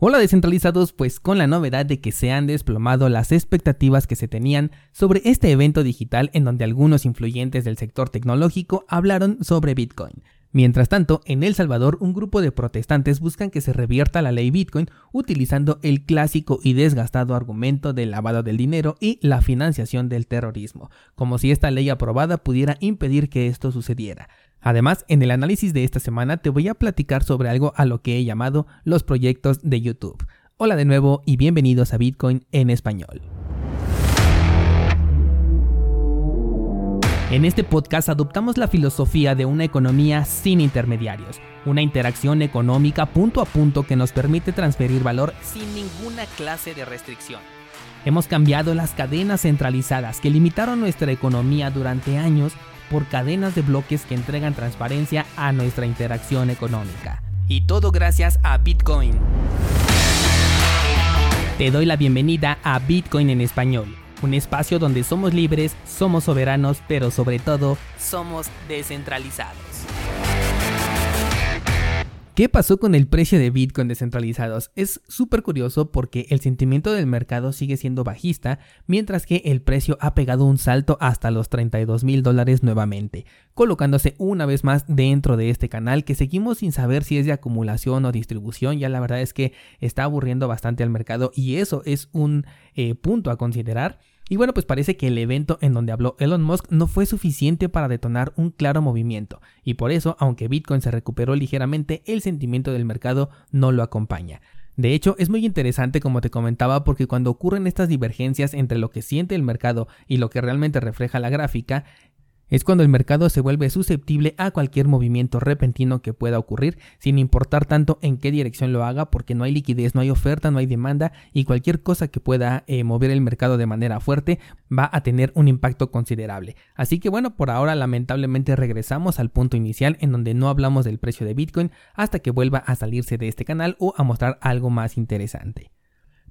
Hola descentralizados, pues con la novedad de que se han desplomado las expectativas que se tenían sobre este evento digital en donde algunos influyentes del sector tecnológico hablaron sobre Bitcoin. Mientras tanto, en El Salvador un grupo de protestantes buscan que se revierta la ley Bitcoin utilizando el clásico y desgastado argumento del lavado del dinero y la financiación del terrorismo, como si esta ley aprobada pudiera impedir que esto sucediera. Además, en el análisis de esta semana te voy a platicar sobre algo a lo que he llamado los proyectos de YouTube. Hola de nuevo y bienvenidos a Bitcoin en español. En este podcast adoptamos la filosofía de una economía sin intermediarios, una interacción económica punto a punto que nos permite transferir valor sin ninguna clase de restricción. Hemos cambiado las cadenas centralizadas que limitaron nuestra economía durante años por cadenas de bloques que entregan transparencia a nuestra interacción económica. Y todo gracias a Bitcoin. Te doy la bienvenida a Bitcoin en español, un espacio donde somos libres, somos soberanos, pero sobre todo somos descentralizados. ¿Qué pasó con el precio de Bitcoin descentralizados? Es súper curioso porque el sentimiento del mercado sigue siendo bajista, mientras que el precio ha pegado un salto hasta los 32 mil dólares nuevamente, colocándose una vez más dentro de este canal que seguimos sin saber si es de acumulación o distribución. Ya la verdad es que está aburriendo bastante al mercado y eso es un eh, punto a considerar. Y bueno, pues parece que el evento en donde habló Elon Musk no fue suficiente para detonar un claro movimiento, y por eso, aunque Bitcoin se recuperó ligeramente, el sentimiento del mercado no lo acompaña. De hecho, es muy interesante como te comentaba porque cuando ocurren estas divergencias entre lo que siente el mercado y lo que realmente refleja la gráfica, es cuando el mercado se vuelve susceptible a cualquier movimiento repentino que pueda ocurrir, sin importar tanto en qué dirección lo haga, porque no hay liquidez, no hay oferta, no hay demanda y cualquier cosa que pueda eh, mover el mercado de manera fuerte va a tener un impacto considerable. Así que bueno, por ahora lamentablemente regresamos al punto inicial en donde no hablamos del precio de Bitcoin hasta que vuelva a salirse de este canal o a mostrar algo más interesante.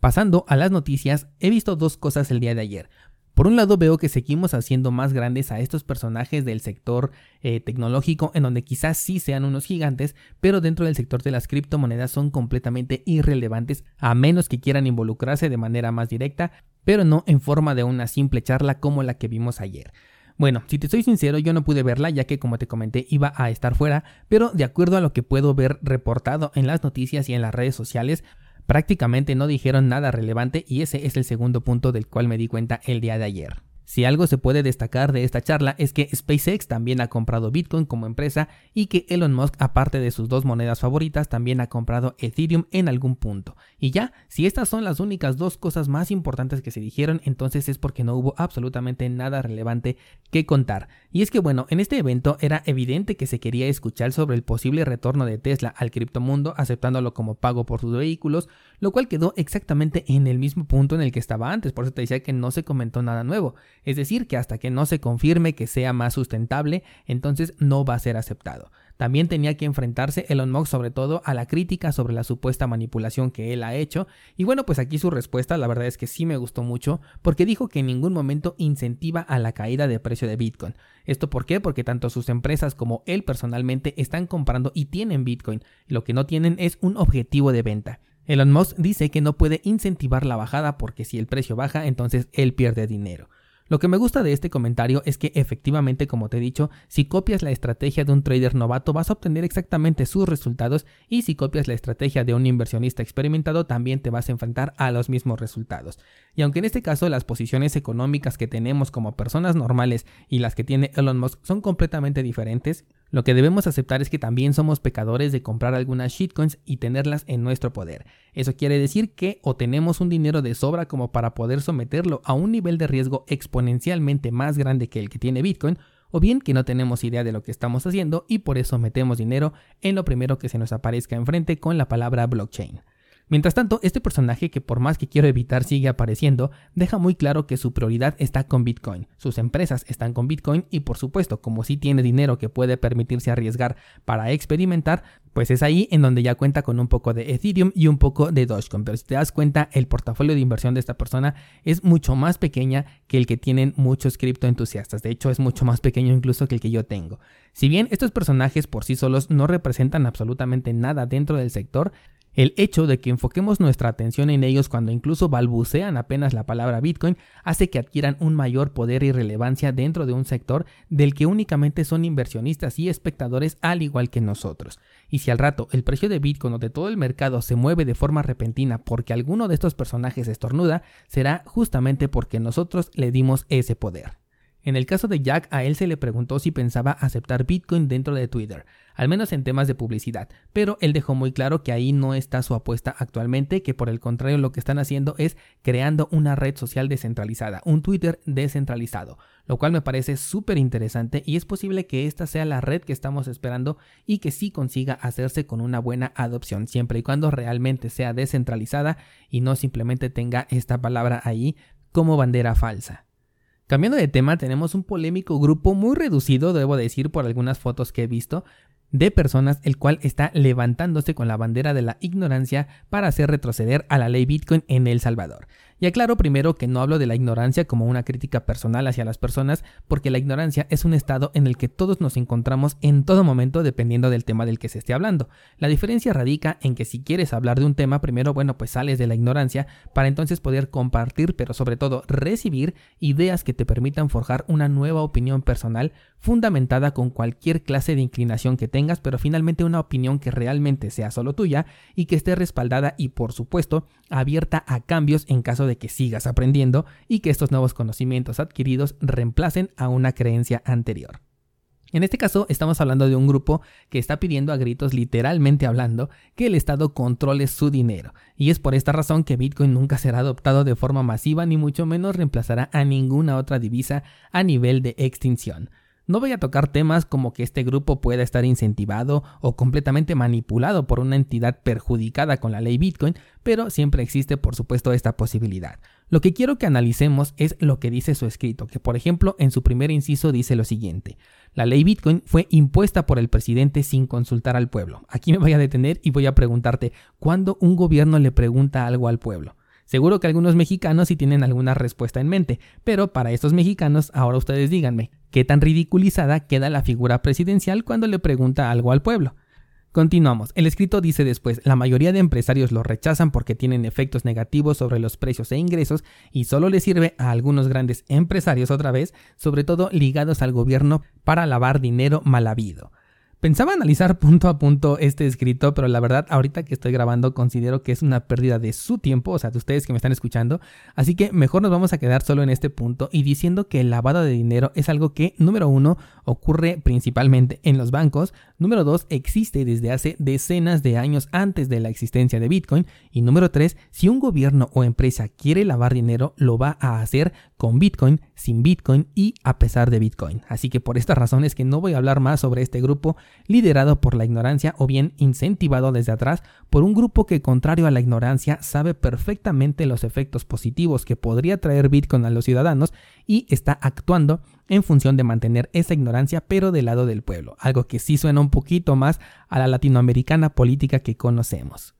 Pasando a las noticias, he visto dos cosas el día de ayer. Por un lado veo que seguimos haciendo más grandes a estos personajes del sector eh, tecnológico en donde quizás sí sean unos gigantes, pero dentro del sector de las criptomonedas son completamente irrelevantes a menos que quieran involucrarse de manera más directa, pero no en forma de una simple charla como la que vimos ayer. Bueno, si te soy sincero, yo no pude verla ya que como te comenté iba a estar fuera, pero de acuerdo a lo que puedo ver reportado en las noticias y en las redes sociales, Prácticamente no dijeron nada relevante y ese es el segundo punto del cual me di cuenta el día de ayer. Si algo se puede destacar de esta charla es que SpaceX también ha comprado Bitcoin como empresa y que Elon Musk, aparte de sus dos monedas favoritas, también ha comprado Ethereum en algún punto. Y ya, si estas son las únicas dos cosas más importantes que se dijeron, entonces es porque no hubo absolutamente nada relevante que contar. Y es que bueno, en este evento era evidente que se quería escuchar sobre el posible retorno de Tesla al criptomundo aceptándolo como pago por sus vehículos, lo cual quedó exactamente en el mismo punto en el que estaba antes, por eso te decía que no se comentó nada nuevo. Es decir, que hasta que no se confirme que sea más sustentable, entonces no va a ser aceptado. También tenía que enfrentarse Elon Musk sobre todo a la crítica sobre la supuesta manipulación que él ha hecho. Y bueno, pues aquí su respuesta la verdad es que sí me gustó mucho porque dijo que en ningún momento incentiva a la caída de precio de Bitcoin. ¿Esto por qué? Porque tanto sus empresas como él personalmente están comprando y tienen Bitcoin. Lo que no tienen es un objetivo de venta. Elon Musk dice que no puede incentivar la bajada porque si el precio baja entonces él pierde dinero. Lo que me gusta de este comentario es que efectivamente, como te he dicho, si copias la estrategia de un trader novato vas a obtener exactamente sus resultados y si copias la estrategia de un inversionista experimentado también te vas a enfrentar a los mismos resultados. Y aunque en este caso las posiciones económicas que tenemos como personas normales y las que tiene Elon Musk son completamente diferentes, lo que debemos aceptar es que también somos pecadores de comprar algunas shitcoins y tenerlas en nuestro poder. Eso quiere decir que o tenemos un dinero de sobra como para poder someterlo a un nivel de riesgo exponencialmente más grande que el que tiene Bitcoin, o bien que no tenemos idea de lo que estamos haciendo y por eso metemos dinero en lo primero que se nos aparezca enfrente con la palabra blockchain. Mientras tanto, este personaje que por más que quiero evitar sigue apareciendo, deja muy claro que su prioridad está con Bitcoin, sus empresas están con Bitcoin y por supuesto, como si tiene dinero que puede permitirse arriesgar para experimentar, pues es ahí en donde ya cuenta con un poco de Ethereum y un poco de Dogecoin. Pero si te das cuenta, el portafolio de inversión de esta persona es mucho más pequeña que el que tienen muchos criptoentusiastas. De hecho, es mucho más pequeño incluso que el que yo tengo. Si bien estos personajes por sí solos no representan absolutamente nada dentro del sector, El hecho de que enfoquemos nuestra atención en ellos cuando incluso balbucean apenas la palabra Bitcoin hace que adquieran un mayor poder y relevancia dentro de un sector del que únicamente son inversionistas y espectadores al igual que nosotros. Y si al rato el precio de Bitcoin o de todo el mercado se mueve de forma repentina porque alguno de estos personajes estornuda, será justamente porque nosotros le dimos ese poder. En el caso de Jack, a él se le preguntó si pensaba aceptar Bitcoin dentro de Twitter, al menos en temas de publicidad, pero él dejó muy claro que ahí no está su apuesta actualmente, que por el contrario lo que están haciendo es creando una red social descentralizada, un Twitter descentralizado, lo cual me parece súper interesante y es posible que esta sea la red que estamos esperando y que sí consiga hacerse con una buena adopción, siempre y cuando realmente sea descentralizada y no simplemente tenga esta palabra ahí como bandera falsa. Cambiando de tema, tenemos un polémico grupo muy reducido, debo decir, por algunas fotos que he visto, de personas el cual está levantándose con la bandera de la ignorancia para hacer retroceder a la ley Bitcoin en El Salvador. Y aclaro primero que no hablo de la ignorancia como una crítica personal hacia las personas, porque la ignorancia es un estado en el que todos nos encontramos en todo momento dependiendo del tema del que se esté hablando. La diferencia radica en que si quieres hablar de un tema, primero, bueno, pues sales de la ignorancia para entonces poder compartir, pero sobre todo recibir ideas que te permitan forjar una nueva opinión personal fundamentada con cualquier clase de inclinación que tengas, pero finalmente una opinión que realmente sea solo tuya y que esté respaldada y por supuesto abierta a cambios en caso de que sigas aprendiendo y que estos nuevos conocimientos adquiridos reemplacen a una creencia anterior. En este caso estamos hablando de un grupo que está pidiendo a gritos, literalmente hablando, que el Estado controle su dinero. Y es por esta razón que Bitcoin nunca será adoptado de forma masiva ni mucho menos reemplazará a ninguna otra divisa a nivel de extinción. No voy a tocar temas como que este grupo pueda estar incentivado o completamente manipulado por una entidad perjudicada con la ley Bitcoin, pero siempre existe por supuesto esta posibilidad. Lo que quiero que analicemos es lo que dice su escrito, que por ejemplo en su primer inciso dice lo siguiente. La ley Bitcoin fue impuesta por el presidente sin consultar al pueblo. Aquí me voy a detener y voy a preguntarte, ¿cuándo un gobierno le pregunta algo al pueblo? Seguro que algunos mexicanos sí tienen alguna respuesta en mente, pero para estos mexicanos ahora ustedes díganme, ¿qué tan ridiculizada queda la figura presidencial cuando le pregunta algo al pueblo? Continuamos. El escrito dice después, la mayoría de empresarios lo rechazan porque tienen efectos negativos sobre los precios e ingresos y solo le sirve a algunos grandes empresarios otra vez, sobre todo ligados al gobierno, para lavar dinero mal habido. Pensaba analizar punto a punto este escrito, pero la verdad ahorita que estoy grabando considero que es una pérdida de su tiempo, o sea, de ustedes que me están escuchando, así que mejor nos vamos a quedar solo en este punto y diciendo que el lavado de dinero es algo que, número uno, ocurre principalmente en los bancos, número dos, existe desde hace decenas de años antes de la existencia de Bitcoin, y número tres, si un gobierno o empresa quiere lavar dinero, lo va a hacer con Bitcoin, sin Bitcoin y a pesar de Bitcoin. Así que por estas razones que no voy a hablar más sobre este grupo, liderado por la ignorancia o bien incentivado desde atrás por un grupo que contrario a la ignorancia sabe perfectamente los efectos positivos que podría traer Bitcoin a los ciudadanos y está actuando en función de mantener esa ignorancia pero del lado del pueblo, algo que sí suena un poquito más a la latinoamericana política que conocemos.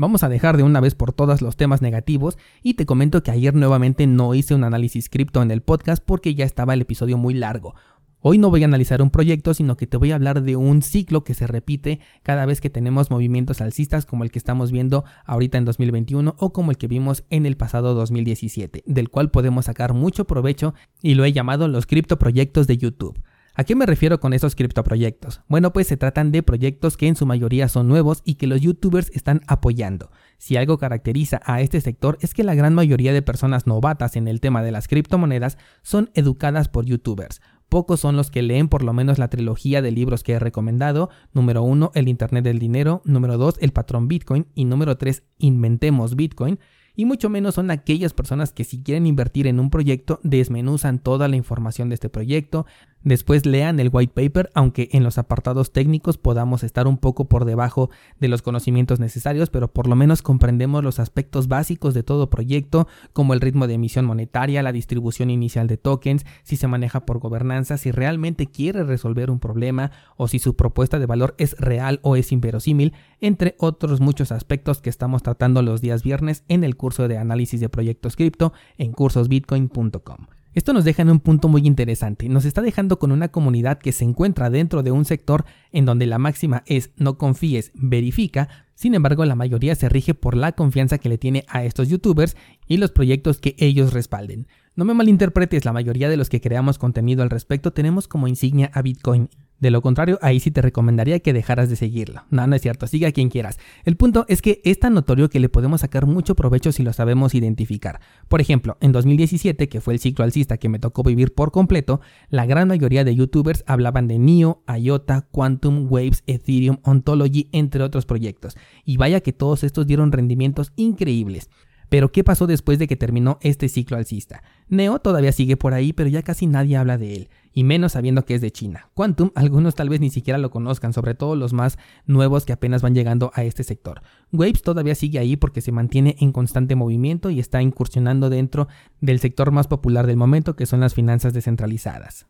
Vamos a dejar de una vez por todas los temas negativos y te comento que ayer nuevamente no hice un análisis cripto en el podcast porque ya estaba el episodio muy largo. Hoy no voy a analizar un proyecto, sino que te voy a hablar de un ciclo que se repite cada vez que tenemos movimientos alcistas como el que estamos viendo ahorita en 2021 o como el que vimos en el pasado 2017, del cual podemos sacar mucho provecho y lo he llamado los criptoproyectos de YouTube. ¿A qué me refiero con esos criptoproyectos? Bueno, pues se tratan de proyectos que en su mayoría son nuevos y que los youtubers están apoyando. Si algo caracteriza a este sector es que la gran mayoría de personas novatas en el tema de las criptomonedas son educadas por youtubers. Pocos son los que leen por lo menos la trilogía de libros que he recomendado. Número 1, El Internet del Dinero. Número 2, El Patrón Bitcoin. Y número 3, Inventemos Bitcoin y mucho menos son aquellas personas que si quieren invertir en un proyecto desmenuzan toda la información de este proyecto, después lean el white paper, aunque en los apartados técnicos podamos estar un poco por debajo de los conocimientos necesarios, pero por lo menos comprendemos los aspectos básicos de todo proyecto, como el ritmo de emisión monetaria, la distribución inicial de tokens, si se maneja por gobernanza, si realmente quiere resolver un problema o si su propuesta de valor es real o es inverosímil, entre otros muchos aspectos que estamos tratando los días viernes en el curso de análisis de proyectos cripto en cursosbitcoin.com. Esto nos deja en un punto muy interesante. Nos está dejando con una comunidad que se encuentra dentro de un sector en donde la máxima es no confíes, verifica. Sin embargo, la mayoría se rige por la confianza que le tiene a estos youtubers y los proyectos que ellos respalden. No me malinterpretes, la mayoría de los que creamos contenido al respecto tenemos como insignia a Bitcoin de lo contrario, ahí sí te recomendaría que dejaras de seguirlo. No, no es cierto, sigue a quien quieras. El punto es que es tan notorio que le podemos sacar mucho provecho si lo sabemos identificar. Por ejemplo, en 2017, que fue el ciclo alcista que me tocó vivir por completo, la gran mayoría de youtubers hablaban de NIO, IOTA, Quantum, Waves, Ethereum, Ontology, entre otros proyectos. Y vaya que todos estos dieron rendimientos increíbles. Pero ¿qué pasó después de que terminó este ciclo alcista? Neo todavía sigue por ahí, pero ya casi nadie habla de él, y menos sabiendo que es de China. Quantum, algunos tal vez ni siquiera lo conozcan, sobre todo los más nuevos que apenas van llegando a este sector. Waves todavía sigue ahí porque se mantiene en constante movimiento y está incursionando dentro del sector más popular del momento, que son las finanzas descentralizadas.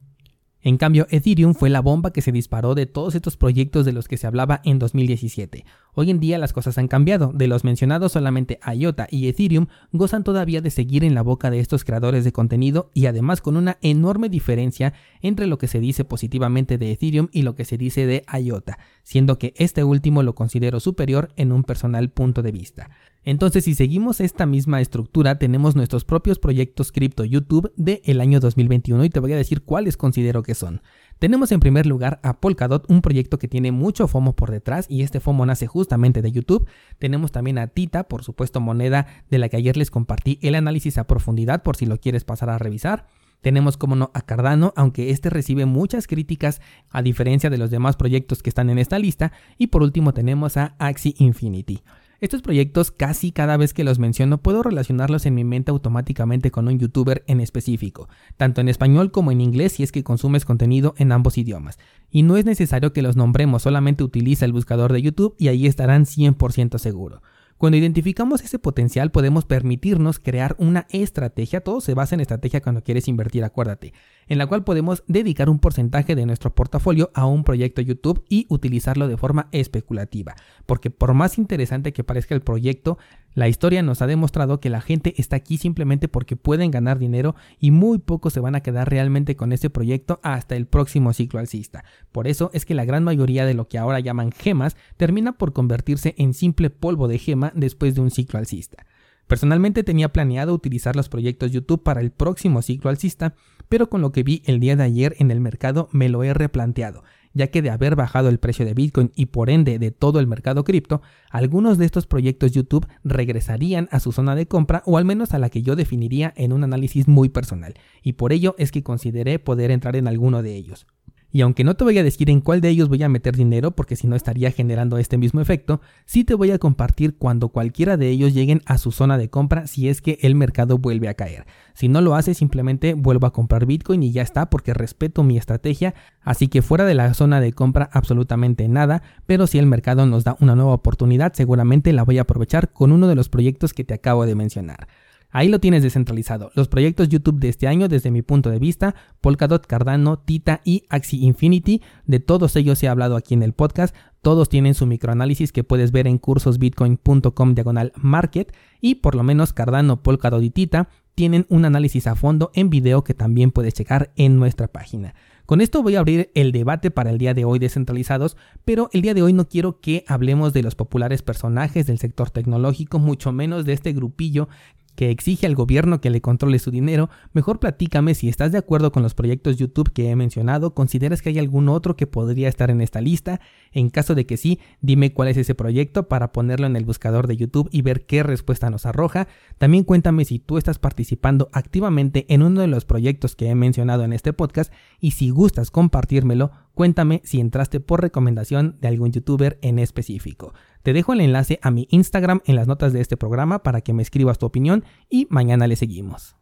En cambio, Ethereum fue la bomba que se disparó de todos estos proyectos de los que se hablaba en 2017. Hoy en día las cosas han cambiado, de los mencionados solamente IOTA y Ethereum gozan todavía de seguir en la boca de estos creadores de contenido y además con una enorme diferencia entre lo que se dice positivamente de Ethereum y lo que se dice de IOTA, siendo que este último lo considero superior en un personal punto de vista. Entonces, si seguimos esta misma estructura, tenemos nuestros propios proyectos cripto YouTube del el año 2021 y te voy a decir cuáles considero que son. Tenemos en primer lugar a Polkadot, un proyecto que tiene mucho FOMO por detrás y este FOMO nace justamente de YouTube. Tenemos también a Tita, por supuesto moneda de la que ayer les compartí el análisis a profundidad por si lo quieres pasar a revisar. Tenemos como no a Cardano, aunque este recibe muchas críticas a diferencia de los demás proyectos que están en esta lista. Y por último tenemos a Axie Infinity. Estos proyectos casi cada vez que los menciono puedo relacionarlos en mi mente automáticamente con un youtuber en específico, tanto en español como en inglés si es que consumes contenido en ambos idiomas. Y no es necesario que los nombremos, solamente utiliza el buscador de YouTube y ahí estarán 100% seguro. Cuando identificamos ese potencial podemos permitirnos crear una estrategia, todo se basa en estrategia cuando quieres invertir, acuérdate, en la cual podemos dedicar un porcentaje de nuestro portafolio a un proyecto YouTube y utilizarlo de forma especulativa, porque por más interesante que parezca el proyecto, la historia nos ha demostrado que la gente está aquí simplemente porque pueden ganar dinero y muy pocos se van a quedar realmente con ese proyecto hasta el próximo ciclo alcista. Por eso es que la gran mayoría de lo que ahora llaman gemas termina por convertirse en simple polvo de gema después de un ciclo alcista. Personalmente tenía planeado utilizar los proyectos YouTube para el próximo ciclo alcista, pero con lo que vi el día de ayer en el mercado me lo he replanteado ya que de haber bajado el precio de Bitcoin y por ende de todo el mercado cripto, algunos de estos proyectos YouTube regresarían a su zona de compra o al menos a la que yo definiría en un análisis muy personal, y por ello es que consideré poder entrar en alguno de ellos. Y aunque no te voy a decir en cuál de ellos voy a meter dinero, porque si no estaría generando este mismo efecto, sí te voy a compartir cuando cualquiera de ellos lleguen a su zona de compra si es que el mercado vuelve a caer. Si no lo hace, simplemente vuelvo a comprar Bitcoin y ya está, porque respeto mi estrategia, así que fuera de la zona de compra absolutamente nada, pero si el mercado nos da una nueva oportunidad, seguramente la voy a aprovechar con uno de los proyectos que te acabo de mencionar. Ahí lo tienes descentralizado. Los proyectos YouTube de este año, desde mi punto de vista, Polkadot, Cardano, Tita y Axie Infinity, de todos ellos he hablado aquí en el podcast. Todos tienen su microanálisis que puedes ver en cursosbitcoin.com diagonal market y por lo menos Cardano, Polkadot y Tita tienen un análisis a fondo en video que también puedes checar en nuestra página. Con esto voy a abrir el debate para el día de hoy descentralizados, pero el día de hoy no quiero que hablemos de los populares personajes del sector tecnológico, mucho menos de este grupillo que exige al gobierno que le controle su dinero, mejor platícame si estás de acuerdo con los proyectos YouTube que he mencionado, consideras que hay algún otro que podría estar en esta lista, en caso de que sí, dime cuál es ese proyecto para ponerlo en el buscador de YouTube y ver qué respuesta nos arroja, también cuéntame si tú estás participando activamente en uno de los proyectos que he mencionado en este podcast y si gustas compartírmelo, cuéntame si entraste por recomendación de algún youtuber en específico. Te dejo el enlace a mi Instagram en las notas de este programa para que me escribas tu opinión y mañana le seguimos.